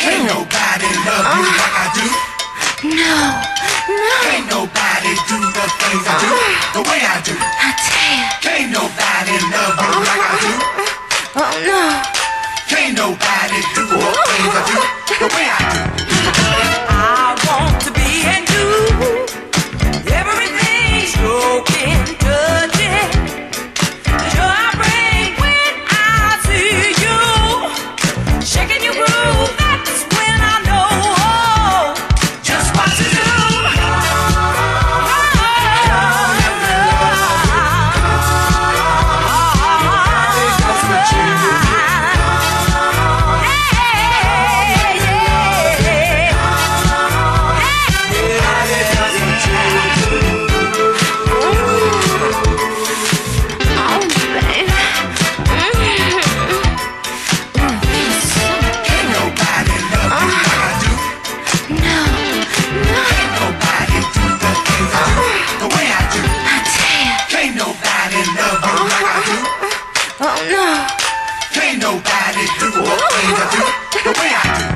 Can't nobody love you ah. like I do. No, no, Can't nobody do the things I do ah. the way I do. I tell you. Can't nobody love you like I do. Oh no. Can't nobody do the things I do Oh no. Can't nobody do things I do the way I do.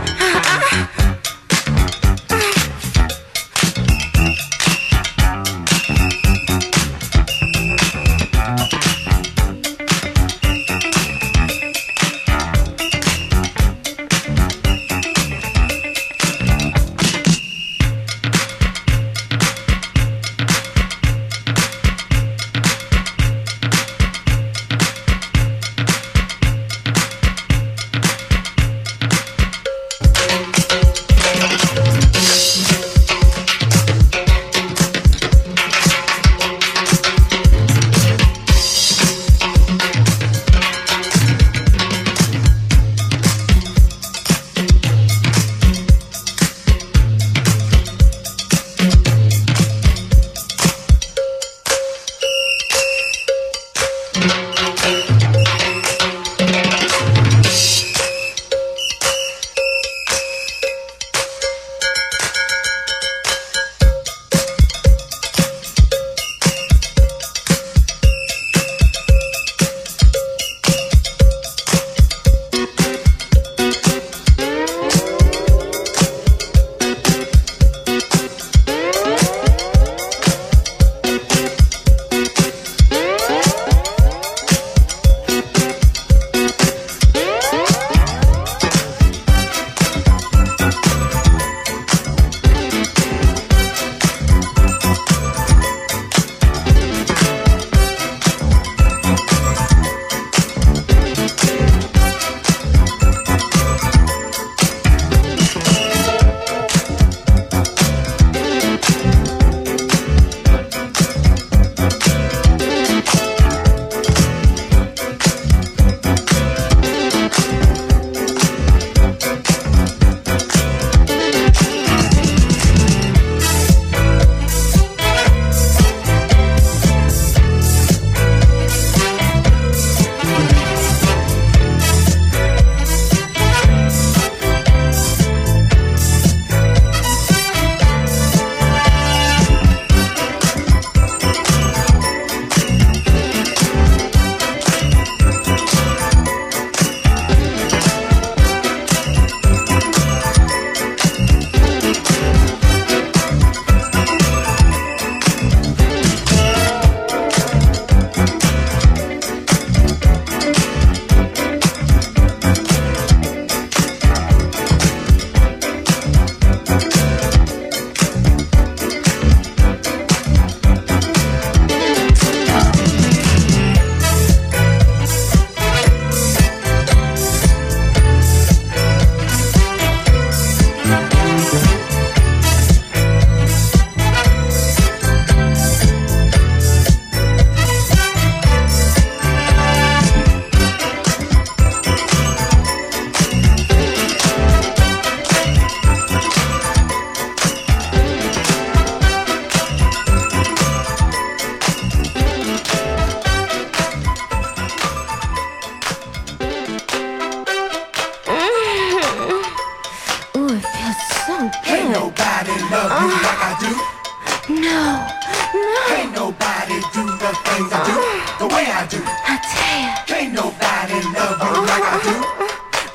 Can't nobody love you like I do.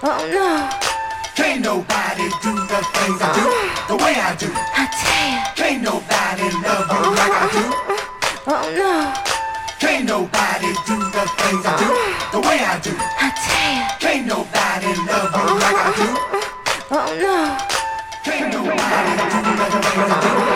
Oh no, Can't nobody do the things I do the way I do. I tell you, Can't nobody love you like I do. oh no, Can't nobody do the things I do the way I do. I tell you, Can't nobody love you like I do. oh no. Can't nobody do the things I do